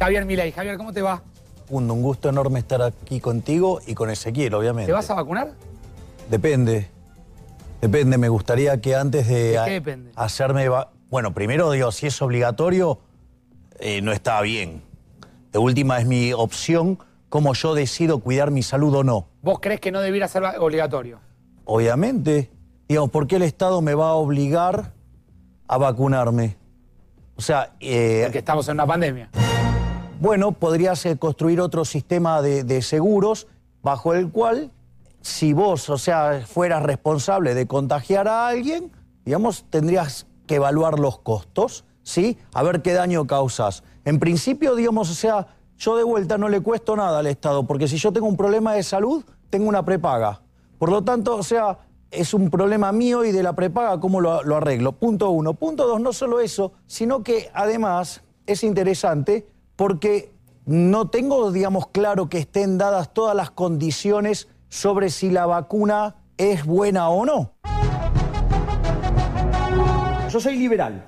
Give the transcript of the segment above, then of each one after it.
Javier Milei. Javier, ¿cómo te va? Un, un gusto enorme estar aquí contigo y con Ezequiel, obviamente. ¿Te vas a vacunar? Depende. Depende, me gustaría que antes de, ¿De qué depende? hacerme... va- Bueno, primero digo, si es obligatorio, eh, no está bien. De última es mi opción, cómo yo decido cuidar mi salud o no. ¿Vos crees que no debiera ser obligatorio? Obviamente, digamos, ¿por qué el Estado me va a obligar a vacunarme? O sea, eh, Porque estamos en una pandemia. Bueno, podrías eh, construir otro sistema de, seguros bajo el cual, si vos, o sea, fueras responsable de contagiar a alguien, digamos, tendrías que evaluar los costos, ¿sí? A ver qué daño causas. En principio, digamos, o sea, yo de vuelta no le cuesto nada al Estado, porque si yo tengo un problema de salud, tengo una prepaga. Por lo tanto, o sea, es un problema mío y de la prepaga, ¿cómo lo arreglo? Punto uno. Punto dos, no solo eso, sino que además es interesante porque no tengo, digamos, claro que estén dadas todas las condiciones sobre si la vacuna es buena o no. Yo soy liberal.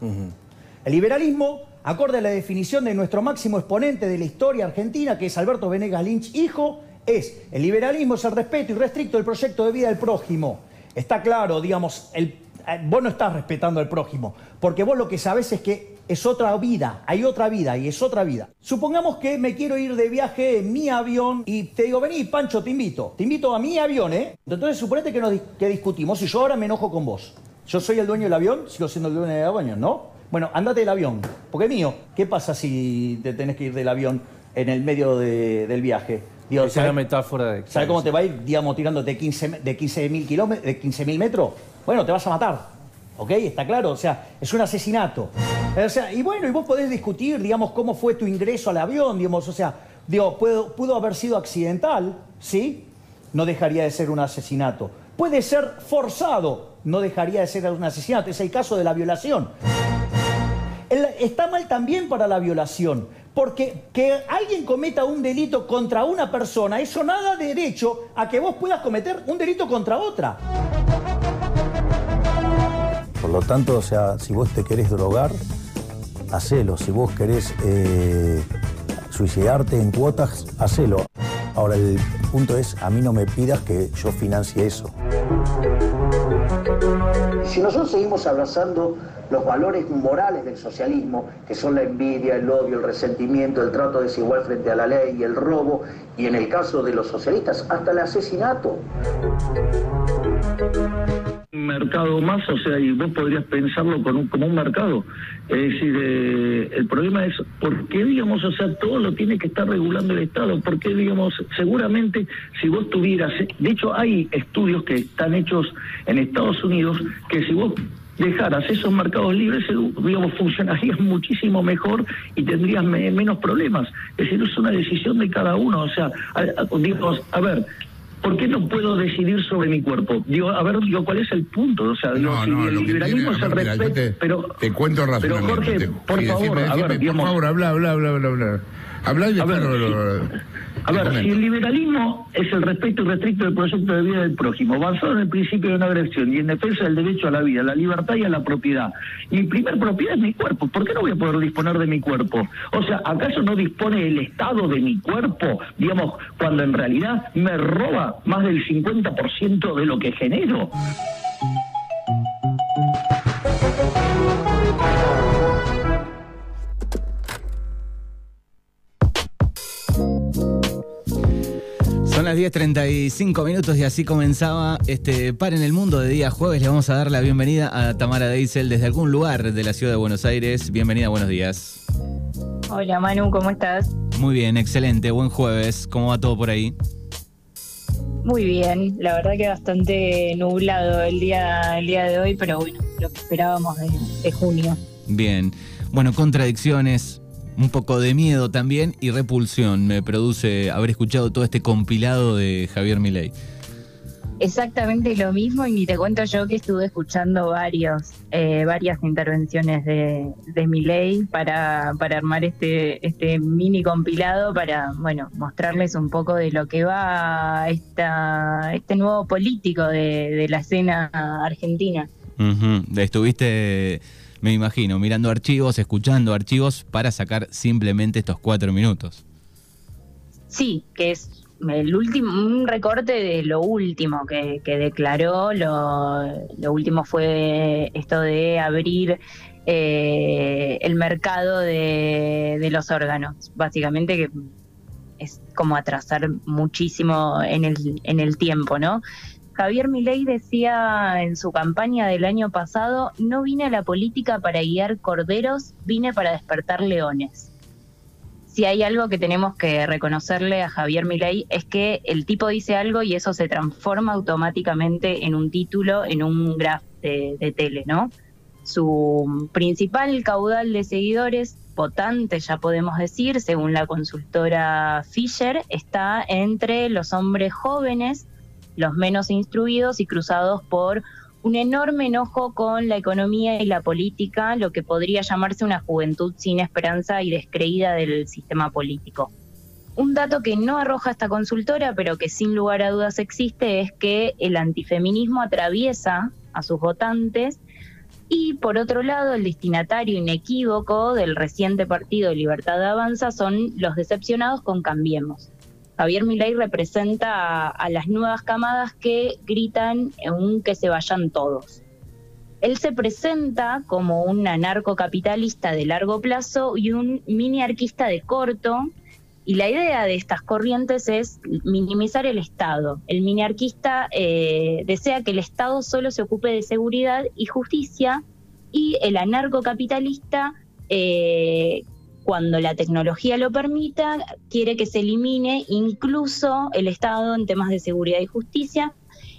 El liberalismo, acorde a la definición de nuestro máximo exponente de la historia argentina, que es Alberto Venegas Lynch, hijo, es el liberalismo es el respeto irrestricto del proyecto de vida del prójimo. Está claro, digamos, el- vos no estás respetando al prójimo, porque vos lo que sabés es que es otra vida, hay otra vida y es otra vida. Supongamos que me quiero ir de viaje en mi avión y te digo, vení, Pancho, te invito. Te invito a mi avión, ¿eh? Entonces suponete que, nos, que discutimos y yo ahora me enojo con vos. Yo soy el dueño del avión, sigo siendo el dueño del avión, ¿no? Bueno, andate del avión, porque es mío. ¿Qué pasa si te tenés que ir del avión en el medio de- del viaje? Digo, Esa es la ¿sabes- metáfora de... ¿Sabes cómo te va a ir, digamos, tirándote 15 me- de 15.000 kilómetros, de 15.000 metros? Bueno, te vas a matar. ¿Ok? Está claro. O sea, es un asesinato. O sea, y bueno, y vos podés discutir, digamos, cómo fue tu ingreso al avión, digamos, o sea, digo, puedo- pudo haber sido accidental, ¿sí? No dejaría de ser un asesinato. Puede ser forzado, no dejaría de ser un asesinato. Es el caso de la violación. Está mal también para la violación, porque que alguien cometa un delito contra una persona, eso nada de derecho a que vos puedas cometer un delito contra otra. Por lo tanto, o sea, si vos te querés drogar, hacelo. Si vos querés eh, suicidarte en cuotas, hacelo. Ahora, el punto es, a mí no me pidas que yo financie eso. Si nosotros seguimos abrazando los valores morales del socialismo, que son la envidia, el odio, el resentimiento, el trato desigual frente a la ley el robo, y en el caso de los socialistas, hasta el asesinato. Mercado más, o sea, y vos podrías pensarlo con un- como un mercado. Es decir, eh, el problema es por qué, digamos, o sea, todo lo tiene que estar regulando el Estado, porque, digamos, seguramente si vos tuvieras, de hecho hay estudios que están hechos en Estados Unidos, que si vos dejaras esos mercados libres, digamos, funcionarías muchísimo mejor y tendrías me- menos problemas. Es decir, es una decisión de cada uno, o sea, digamos, a ver, ¿Por qué no puedo decidir sobre mi cuerpo? Digo, a ver, digo, ¿cuál es el punto? O sea, digo, No, si no, el liberalismo tiene- a ver, yo respeto, te, pero... te cuento Pero razonablemente. Jorge, por Sí, favor, decime, a ver, digamos... por favor, habla, habla, habla, habla, habla. Habla y A después ver, lo- lo- sí. lo- A ver, si el liberalismo es el respeto irrestricto del proyecto de vida del prójimo, basado en el principio de no agresión y en defensa del derecho a la vida, a la libertad y a la propiedad, mi primer propiedad es mi cuerpo. ¿Por qué no voy a poder disponer de mi cuerpo? O sea, ¿acaso no dispone el Estado de mi cuerpo, digamos, cuando en realidad me roba más del 50% de lo que genero? 10.35 minutos y así comenzaba este par en el mundo de día jueves. Le vamos a dar la bienvenida a Tamara Deisel desde algún lugar de la ciudad de Buenos Aires. Bienvenida, buenos días. Hola Manu, ¿cómo estás? Muy bien, excelente, buen jueves. ¿Cómo va todo por ahí? Muy bien, la verdad que bastante nublado el día, el día de hoy, pero bueno, lo que esperábamos de, de junio. Bien. Bueno, contradicciones, un poco de miedo también y repulsión me produce haber escuchado todo este compilado de Javier Milei. Exactamente lo mismo y ni te cuento yo que estuve escuchando varios, eh, varias intervenciones de, de Milei para, para armar este, este mini compilado para, bueno, mostrarles un poco de lo que va esta, este nuevo político de, de la escena argentina. Estuviste me imagino, mirando archivos, escuchando archivos para sacar simplemente estos cuatro minutos. Sí, que es el último, un recorte de lo último que, declaró. Lo, lo, último fue esto de abrir eh, el mercado de, de, los órganos, básicamente que es como atrasar muchísimo en el, en el tiempo, ¿no? Javier Milei decía en su campaña del año pasado, no vine a la política para guiar corderos, vine para despertar leones si hay algo que tenemos que reconocerle a Javier Milei es que el tipo dice algo y eso se transforma automáticamente en un título, en un graph de, tele, ¿no? Su principal caudal de seguidores, potente ya podemos decir, según la consultora Fisher, está entre los hombres jóvenes, los menos instruidos y cruzados por un enorme enojo con la economía y la política, lo que podría llamarse una juventud sin esperanza y descreída del sistema político. Un dato que no arroja esta consultora, pero que sin lugar a dudas existe, es que el antifeminismo atraviesa a sus votantes y por otro lado el destinatario inequívoco del reciente partido Libertad Avanza son los decepcionados con Cambiemos. Javier Milei representa a, las nuevas camadas que gritan un que se vayan todos. Él se presenta como un anarcocapitalista de largo plazo y un mini-arquista de corto, y la idea de estas corrientes es minimizar el Estado. El miniarquista eh, desea que el Estado solo se ocupe de seguridad y justicia y el anarcocapitalista eh, cuando la tecnología lo permita, quiere que se elimine incluso el Estado en temas de seguridad y justicia,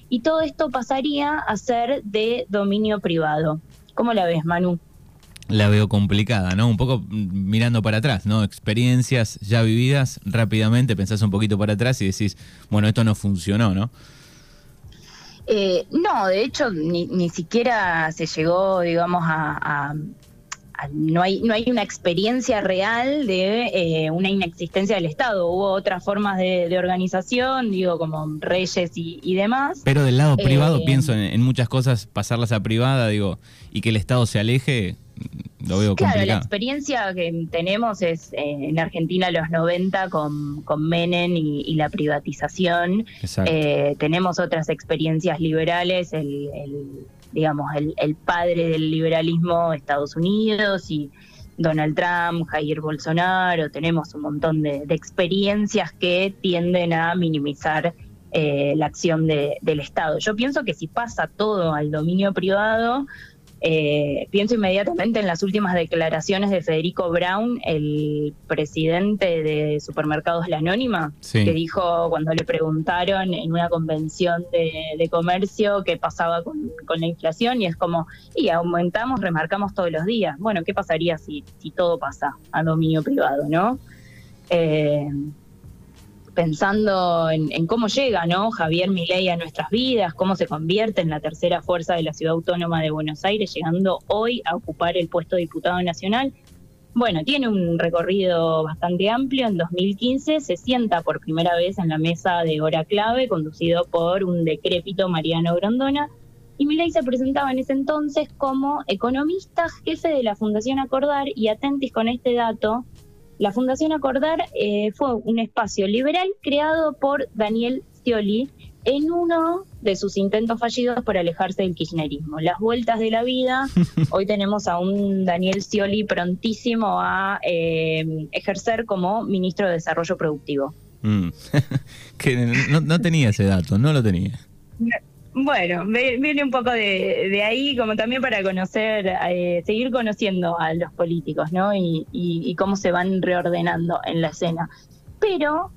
y todo esto pasaría a ser de dominio privado. ¿Cómo la ves, Manu? La veo complicada, ¿no? Un poco mirando para atrás, ¿no? Experiencias ya vividas, rápidamente pensás un poquito para atrás y decís, bueno, esto no funcionó, ¿no? Eh, no, de hecho, ni, ni, siquiera se llegó, digamos, a no hay, no hay una experiencia real de eh, una inexistencia del Estado. Hubo otras formas de, organización, digo, como reyes y, demás. Pero del lado privado, eh, pienso en, muchas cosas, pasarlas a privada, digo, y que el Estado se aleje, lo veo claro, la experiencia que tenemos es eh, en Argentina los 90 con, con Menem y, la privatización. tenemos otras experiencias liberales, el digamos, el, el padre del liberalismo, Estados Unidos y Donald Trump, Jair Bolsonaro, tenemos un montón de, experiencias que tienden a minimizar eh, la acción del Estado. Yo pienso que si pasa todo al dominio privado, eh, pienso inmediatamente en las últimas declaraciones de Federico Brown, el presidente de Supermercados La Anónima, que dijo cuando le preguntaron en una convención de, comercio qué pasaba con, la inflación y es como, y aumentamos, remarcamos todos los días. Bueno, ¿qué pasaría si, si todo pasa a dominio privado, no? Eh, pensando en, cómo llega ¿no? Javier Milei a nuestras vidas, cómo se convierte en la tercera fuerza de la Ciudad Autónoma de Buenos Aires, llegando hoy a ocupar el puesto de diputado nacional. Bueno, tiene un recorrido bastante amplio. En 2015 se sienta por primera vez en la mesa de hora clave, conducido por un decrépito Mariano Grondona. Y Milei se presentaba en ese entonces como economista, jefe de la Fundación Acordar, y atentis con este dato, la Fundación Acordar eh, fue un espacio liberal creado por Daniel Scioli en uno de sus intentos fallidos por alejarse del kirchnerismo. Las vueltas de la vida, hoy tenemos a un Daniel Scioli prontísimo a eh, ejercer como ministro de Desarrollo Productivo. Mm. que no tenía ese dato, no lo tenía. Bueno, viene un poco de, ahí, como también para conocer, eh, seguir conociendo a los políticos, ¿no? Y, cómo se van reordenando en la escena. Pero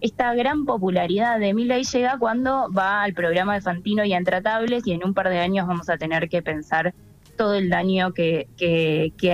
esta gran popularidad de Miley llega cuando va al programa de Fantino y a Intratables y en un par de años vamos a tener que pensar todo el daño que,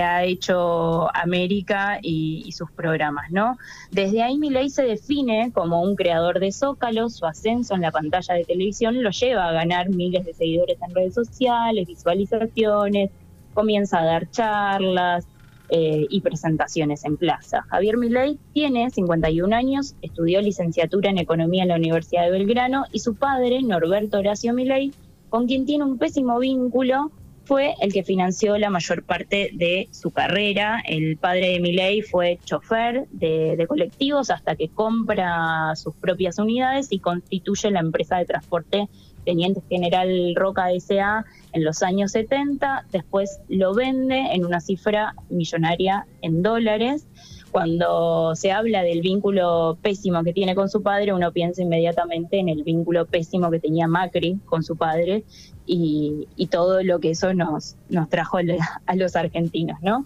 ha hecho América y, sus programas, ¿no? Desde ahí Milei se define como un creador de zócalos, su ascenso en la pantalla de televisión lo lleva a ganar miles de seguidores en redes sociales, visualizaciones, comienza a dar charlas, eh, y presentaciones en plaza. Javier Milei tiene 51 años, estudió licenciatura en Economía en la Universidad de Belgrano y su padre, Norberto Horacio Milei, con quien tiene un pésimo vínculo, fue el que financió la mayor parte de su carrera. El padre de Milei fue chofer de, colectivos hasta que compra sus propias unidades y constituye la empresa de transporte Teniente General Roca S.A. en los años 70. Después lo vende en una cifra millonaria en dólares cuando se habla del vínculo pésimo que tiene con su padre, uno piensa inmediatamente en el vínculo pésimo que tenía Macri con su padre y, todo lo que eso nos, nos trajo a los argentinos, ¿no?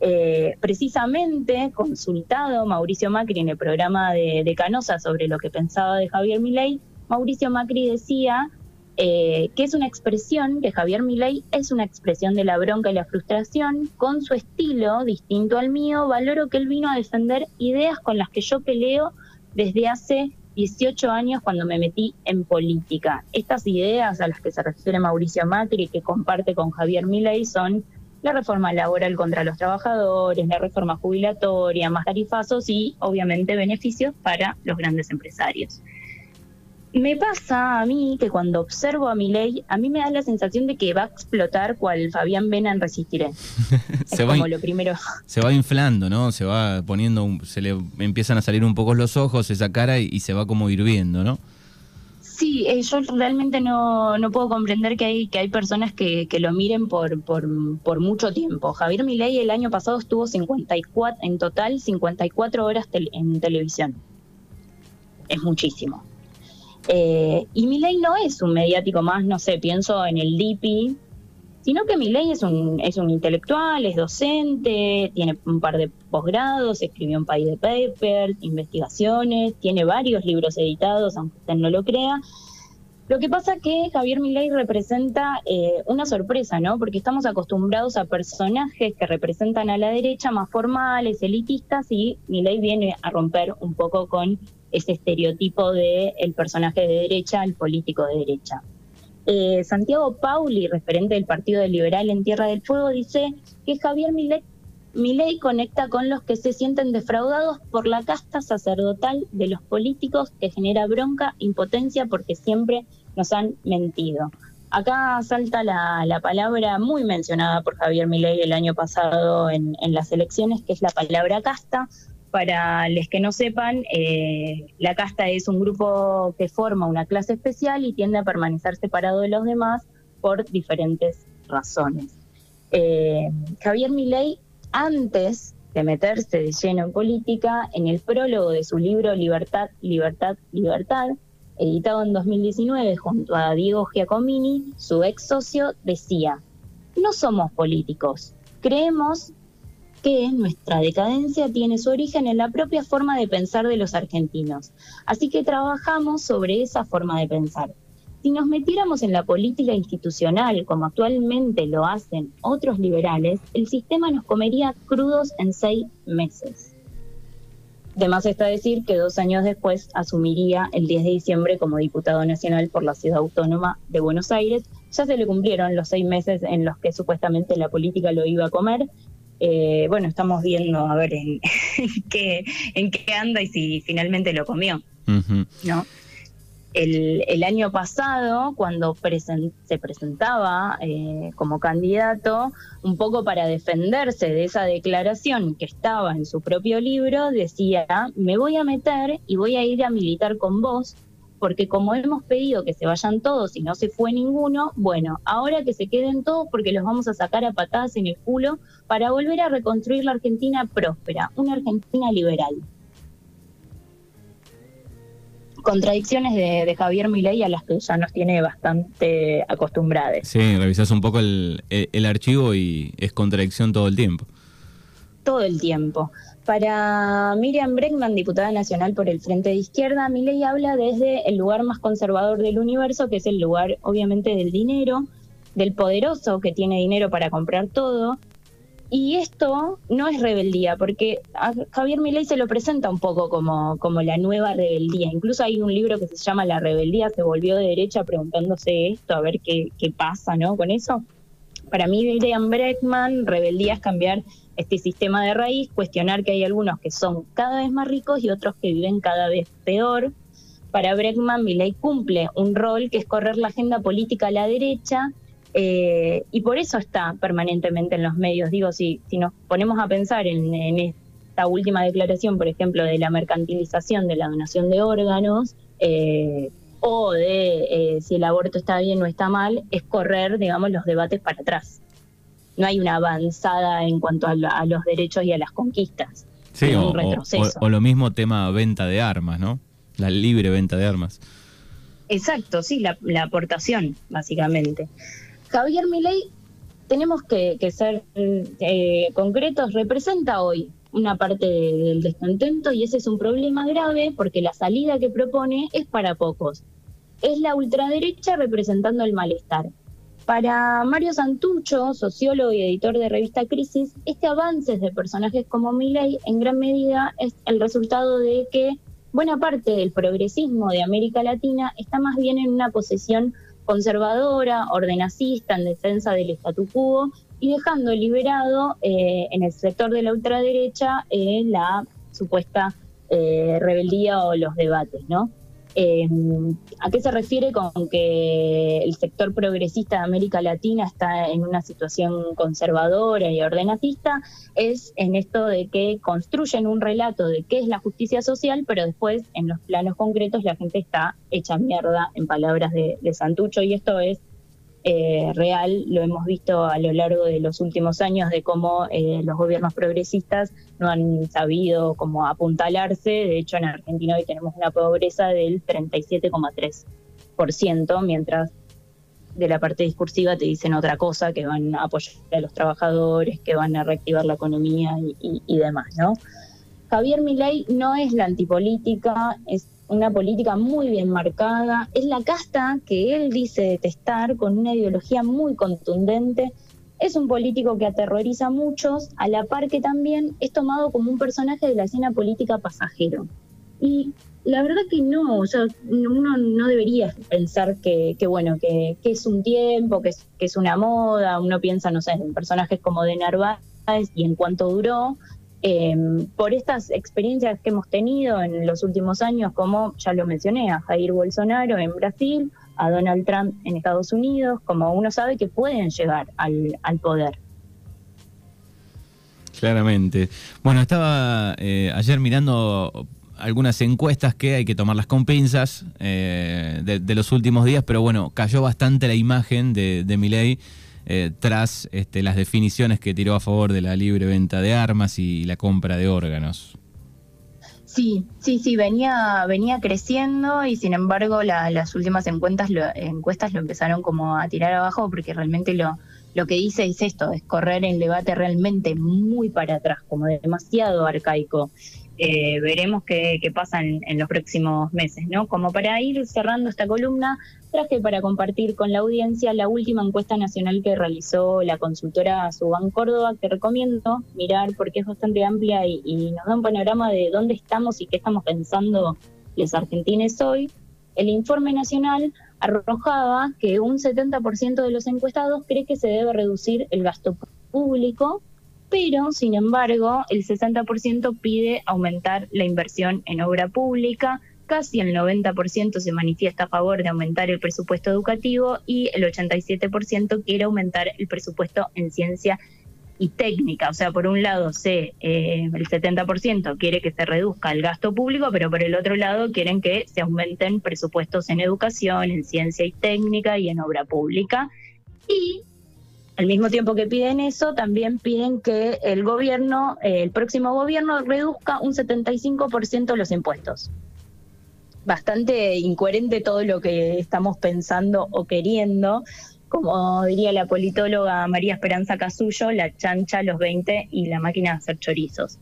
Eh, precisamente consultado Mauricio Macri en el programa de, Canosa sobre lo que pensaba de Javier Milei, Mauricio Macri decía eh, que es una expresión, que Javier Milei es una expresión de la bronca y la frustración, con su estilo distinto al mío, valoro que él vino a defender ideas con las que yo peleo desde hace 18 años cuando me metí en política. Estas ideas a las que se refiere Mauricio Macri, que comparte con Javier Milei, son la reforma laboral contra los trabajadores, la reforma jubilatoria, más tarifazos y obviamente beneficios para los grandes empresarios. Me pasa a mí que cuando observo a mi ley, a mí me da la sensación de que va a explotar cual Fabián Vena en Resistiré. se va lo primero. Se va inflando, ¿no? Se va poniendo, se le empiezan a salir un poco los ojos, esa cara y, se va como hirviendo, ¿no? Sí, eh, yo realmente no, no, puedo comprender que hay, que hay personas que, que lo miren por, por, por, mucho tiempo. Javier Milei el año pasado estuvo 54, en total 54 horas en televisión. Es muchísimo. Eh, y Milei no es un mediático más, no sé, pienso en el DIPI, sino que Milei es un, es un intelectual, es docente, tiene un par de posgrados, escribió un par de papers, investigaciones, tiene varios libros editados, aunque usted no lo crea. Lo que pasa que Javier Milei representa eh, una sorpresa, ¿no? Porque estamos acostumbrados a personajes que representan a la derecha más formales, elitistas, y Milei viene a romper un poco con ese estereotipo de el personaje de derecha, el político de derecha. Eh, Santiago Pauli, referente del Partido Liberal en Tierra del Fuego, dice que Javier Milei, Milei conecta con los que se sienten defraudados por la casta sacerdotal de los políticos que genera bronca, impotencia porque siempre nos han mentido. Acá salta la, palabra muy mencionada por Javier Milei el año pasado en, en las elecciones, que es la palabra casta, para los que no sepan, eh, la casta es un grupo que forma una clase especial y tiende a permanecer separado de los demás por diferentes razones. Eh, Javier Milei, antes de meterse de lleno en política, en el prólogo de su libro Libertad, Libertad, Libertad, editado en 2019 junto a Diego Giacomini, su ex socio, decía, no somos políticos, creemos que nuestra decadencia tiene su origen en la propia forma de pensar de los argentinos. Así que trabajamos sobre esa forma de pensar. Si nos metiéramos en la política institucional, como actualmente lo hacen otros liberales, el sistema nos comería crudos en seis meses. Además está decir que dos años después asumiría el 10 de diciembre como diputado nacional por la ciudad autónoma de Buenos Aires. Ya se le cumplieron los seis meses en los que supuestamente la política lo iba a comer eh, bueno, estamos viendo a ver en, qué, en qué anda y si finalmente lo comió. ¿no? El, año pasado, cuando se presentaba eh, como candidato, un poco para defenderse de esa declaración que estaba en su propio libro, decía, me voy a meter y voy a ir a militar con vos porque como hemos pedido que se vayan todos y no se fue ninguno, bueno, ahora que se queden todos porque los vamos a sacar a patadas en el culo para volver a reconstruir la Argentina próspera, una Argentina liberal. Contradicciones de, Javier Milei a las que ya nos tiene bastante acostumbrados. Sí, revisas un poco el, el archivo y es contradicción todo el tiempo. Todo el tiempo. Para Miriam Bregman, diputada nacional por el Frente de Izquierda, mi ley habla desde el lugar más conservador del universo, que es el lugar obviamente del dinero, del poderoso que tiene dinero para comprar todo. Y esto no es rebeldía, porque Javier Milei se lo presenta un poco como, como la nueva rebeldía. Incluso hay un libro que se llama La rebeldía se volvió de derecha preguntándose esto, a ver qué, qué pasa ¿no? con eso. Para mí, Miriam Bregman, rebeldía es cambiar este sistema de raíz, cuestionar que hay algunos que son cada vez más ricos y otros que viven cada vez peor. Para Bregman, ley cumple un rol que es correr la agenda política a la derecha Eh, y por eso está permanentemente en los medios. Digo, si, si nos ponemos a pensar en, en esta última declaración, por ejemplo, de la mercantilización de la donación de órganos, eh, o de eh, si el aborto está bien o está mal, es correr, digamos, los debates para atrás. No hay una avanzada en cuanto a, los derechos y a las conquistas. Sí, Hay o, un o- retroceso. o- o lo mismo tema venta de armas, ¿no? La libre venta de armas. Exacto, sí, la, la aportación, básicamente. Javier Milei, tenemos que, que ser eh, concretos, representa hoy una parte de- del descontento y ese es un problema grave porque la salida que propone es para pocos. Es la ultraderecha representando el malestar. Para Mario Santucho, sociólogo y editor de revista Crisis, este avance de personajes como Milei en gran medida es el resultado de que buena parte del progresismo de América Latina está más bien en una posición conservadora, ordenacista, en defensa del statu quo y dejando liberado eh, en el sector de la ultraderecha eh, la supuesta eh, rebeldía o los debates, ¿no? Eh, ¿A qué se refiere con que el sector progresista de América Latina está en una situación conservadora y ordenatista? Es en esto de que construyen un relato de qué es la justicia social, pero después en los planos concretos la gente está hecha mierda, en palabras de, de Santucho, y esto es eh, real, lo hemos visto a lo largo de los últimos años de cómo eh, los gobiernos progresistas no han sabido cómo apuntalarse. De hecho, en Argentina hoy tenemos una pobreza del 37,3%, mientras de la parte discursiva te dicen otra cosa, que van a apoyar a los trabajadores, que van a reactivar la economía y, y- y demás, ¿no? Javier Milei no es la antipolítica, es una política muy bien marcada, es la casta que él dice detestar con una ideología muy contundente, es un político que aterroriza a muchos, a la par que también es tomado como un personaje de la escena política pasajero. Y la verdad que no, o sea, uno no debería pensar que, que bueno, que, es un tiempo, que es, que es una moda, uno piensa, no sé, en personajes como de Narváez y en cuánto duró, eh, por estas experiencias que hemos tenido en los últimos años, como ya lo mencioné, a Jair Bolsonaro en Brasil, a Donald Trump en Estados Unidos, como uno sabe que pueden llegar al, poder. Claramente. Bueno, estaba eh, ayer mirando algunas encuestas que hay que tomarlas con pinzas eh, de, de los últimos días, pero bueno, cayó bastante la imagen de, de Milei eh, tras este, las definiciones que tiró a favor de la libre venta de armas y la compra de órganos. Sí, sí, sí, venía, venía creciendo y sin embargo la- las últimas encuestas lo, encuestas lo empezaron como a tirar abajo porque realmente lo, lo que dice es esto, es correr el debate realmente muy para atrás, como demasiado arcaico. Eh, veremos qué, qué pasa en, en los próximos meses, ¿no? Como para ir cerrando esta columna, traje para compartir con la audiencia la última encuesta nacional que realizó la consultora Suban Córdoba, que recomiendo mirar porque es bastante amplia y, y nos da un panorama de dónde estamos y qué estamos pensando los argentines hoy. El informe nacional arrojaba que un 70% de los encuestados cree que se debe reducir el gasto público, pero sin embargo el 60% pide aumentar la inversión en obra pública, casi el 90% se manifiesta a favor de aumentar el presupuesto educativo y el 87% quiere aumentar el presupuesto en ciencia y técnica. O sea, por un lado, eh, el 70% quiere que se reduzca el gasto público, pero por el otro lado quieren que se aumenten presupuestos en educación, en ciencia y técnica y en obra pública. Y al mismo tiempo que piden eso, también piden que el gobierno, eh, el próximo gobierno, reduzca un 75% los impuestos. Bastante incoherente todo lo que estamos pensando o queriendo. Como diría la politóloga María Esperanza Casullo, la chancha, los 20 y la máquina de hacer chorizos.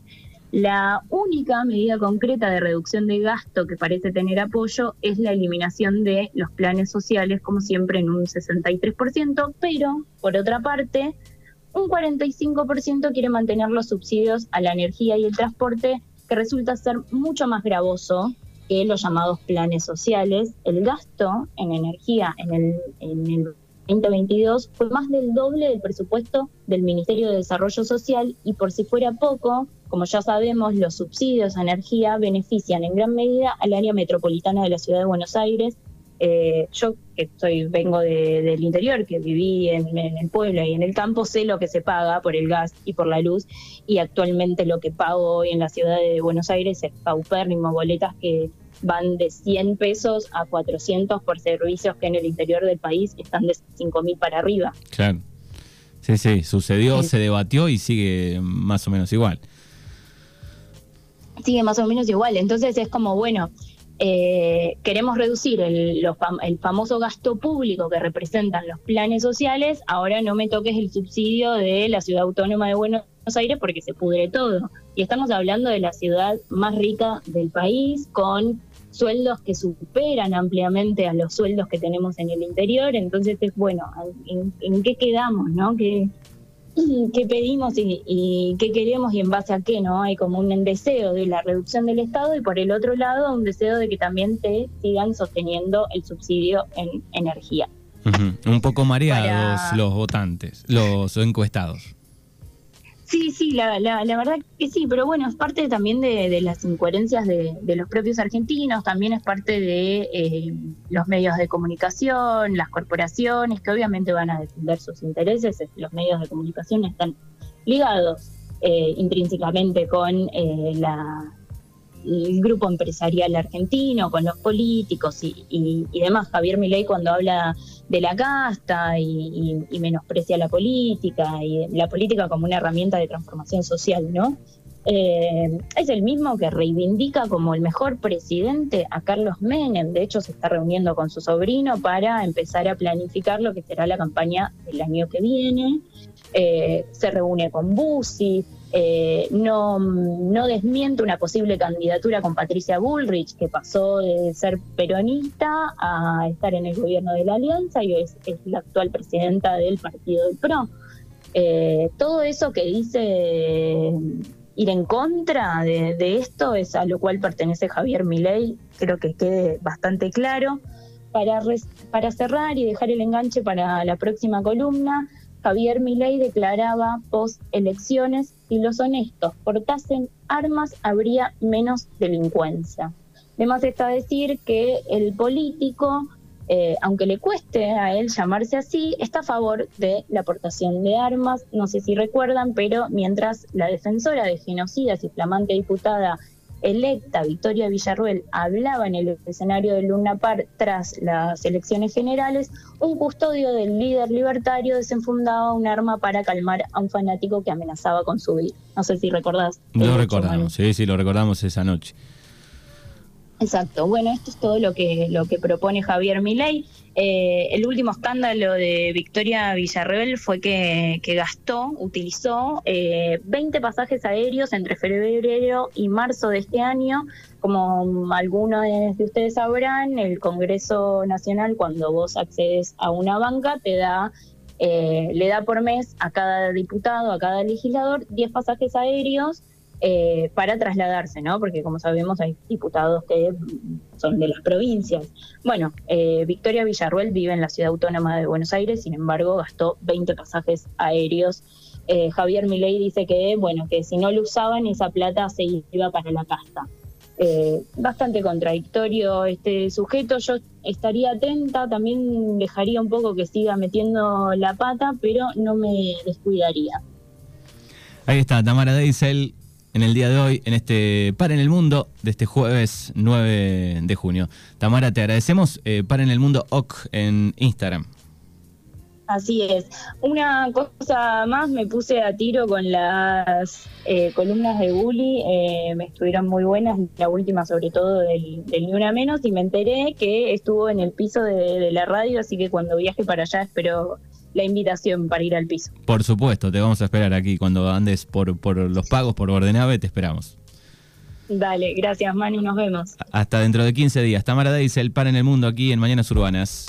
La única medida concreta de reducción de gasto que parece tener apoyo es la eliminación de los planes sociales, como siempre en un 63%, pero por otra parte, un 45% quiere mantener los subsidios a la energía y el transporte, que resulta ser mucho más gravoso que los llamados planes sociales. El gasto en energía en el, en el 2022 fue más del doble del presupuesto del Ministerio de Desarrollo Social y por si fuera poco, como ya sabemos, los subsidios a energía benefician en gran medida al área metropolitana de la ciudad de Buenos Aires, eh, yo que soy, vengo de- del interior, que viví en, el pueblo y en el campo, sé lo que se paga por el gas y por la luz y actualmente lo que pago hoy en la ciudad de Buenos Aires es paupérrimo, boletas que van de 100 pesos a 400 por servicios que en el interior del país están de 5 mil para arriba. Claro. Sí, sí, sucedió, Sí. se debatió y sigue más o menos igual. sigue más o menos igual. Entonces es como, bueno, eh, queremos reducir el, los el famoso gasto público que representan los planes sociales, ahora no me toques el subsidio de la ciudad autónoma de Buenos Aires porque se pudre todo. Y estamos hablando de la ciudad más rica del país, con sueldos que superan ampliamente a los sueldos que tenemos en el interior, entonces es bueno, ¿en, en qué quedamos? ¿no? ¿Qué, qué pedimos y, y qué queremos y en base a qué, ¿no? Hay como un deseo de la reducción del Estado y por el otro lado un deseo de que también te sigan sosteniendo el subsidio en energía. Un poco mareados Para- los votantes, los encuestados. Sí, sí, la, la, verdad que sí, pero bueno, es parte también de, las incoherencias de, de los propios argentinos, también es parte de eh, los medios de comunicación, las corporaciones, que obviamente van a defender sus intereses, es- los medios de comunicación están ligados eh, intrínsecamente con eh, la, el grupo empresarial argentino, con los políticos y, y- demás. Javier Milei cuando habla de la casta y menosprecia la política y la política como una herramienta de transformación social, ¿no? Eh, es el mismo que reivindica como el mejor presidente a Carlos Menem. De hecho, se está reuniendo con su sobrino para empezar a planificar lo que será la campaña del año que viene. Eh, se reúne con Bussi, eh, no, desmiente una posible candidatura con Patricia Bullrich, que pasó de ser peronista a estar en el gobierno de la Alianza y es, la actual presidenta del partido del PRO. Eh, todo eso que dice ir en contra de, de esto es a lo cual pertenece Javier Milei, creo que quede bastante claro. Para, res- para cerrar y dejar el enganche para la próxima columna, Javier Milei declaraba post elecciones, si los honestos portasen armas habría menos delincuencia. Además está decir que el político, eh, aunque le cueste a él llamarse así, está a favor de la aportación de armas. No sé si recuerdan, pero mientras la defensora de genocidas y flamante diputada electa Victoria Villarruel hablaba en el escenario de Luna Par tras las elecciones generales, un custodio del líder libertario desenfundaba un arma para calmar a un fanático que amenazaba con su vida. No sé si recordás. Lo Manu. recordamos, sí, sí, lo recordamos esa noche. Exacto. Bueno, esto es todo lo que lo que propone Javier Milei. Eh, el último escándalo de Victoria Villarreal fue que, que gastó, utilizó eh, 20 pasajes aéreos entre febrero y marzo de este año. Como algunos de ustedes sabrán, el Congreso Nacional, cuando vos accedes a una banca, te da eh, le da por mes a cada diputado, a cada legislador, 10 pasajes aéreos eh, para trasladarse, ¿no? Porque como sabemos hay diputados que son de las provincias. Bueno, eh, Victoria Villarruel vive en la ciudad autónoma de Buenos Aires, sin embargo gastó 20 pasajes aéreos. Eh, Javier Milei dice que, bueno, que si no lo usaban esa plata se iba para la casta. Bastante contradictorio este sujeto. Yo estaría atenta, también dejaría un poco que siga metiendo la pata, pero no me descuidaría. Ahí está, Tamara Deisel en el día de hoy, en este Par en el Mundo de este jueves 9 de junio. Tamara, te agradecemos. Eh, Par en el Mundo OC en Instagram. Así es. Una cosa más, me puse a tiro con las eh, columnas de Bully, eh, me estuvieron muy buenas, la última sobre todo del, del Ni Una Menos, y me enteré que estuvo en el piso de, de la radio, así que cuando viaje para allá espero la invitación para ir al piso. Por supuesto, te vamos a esperar aquí cuando andes por, por los pagos por Bordenave, te esperamos. Dale, gracias Manu, nos vemos. Hasta dentro de 15 días. Tamara Deisel, Par en el Mundo aquí en Mañanas Urbanas.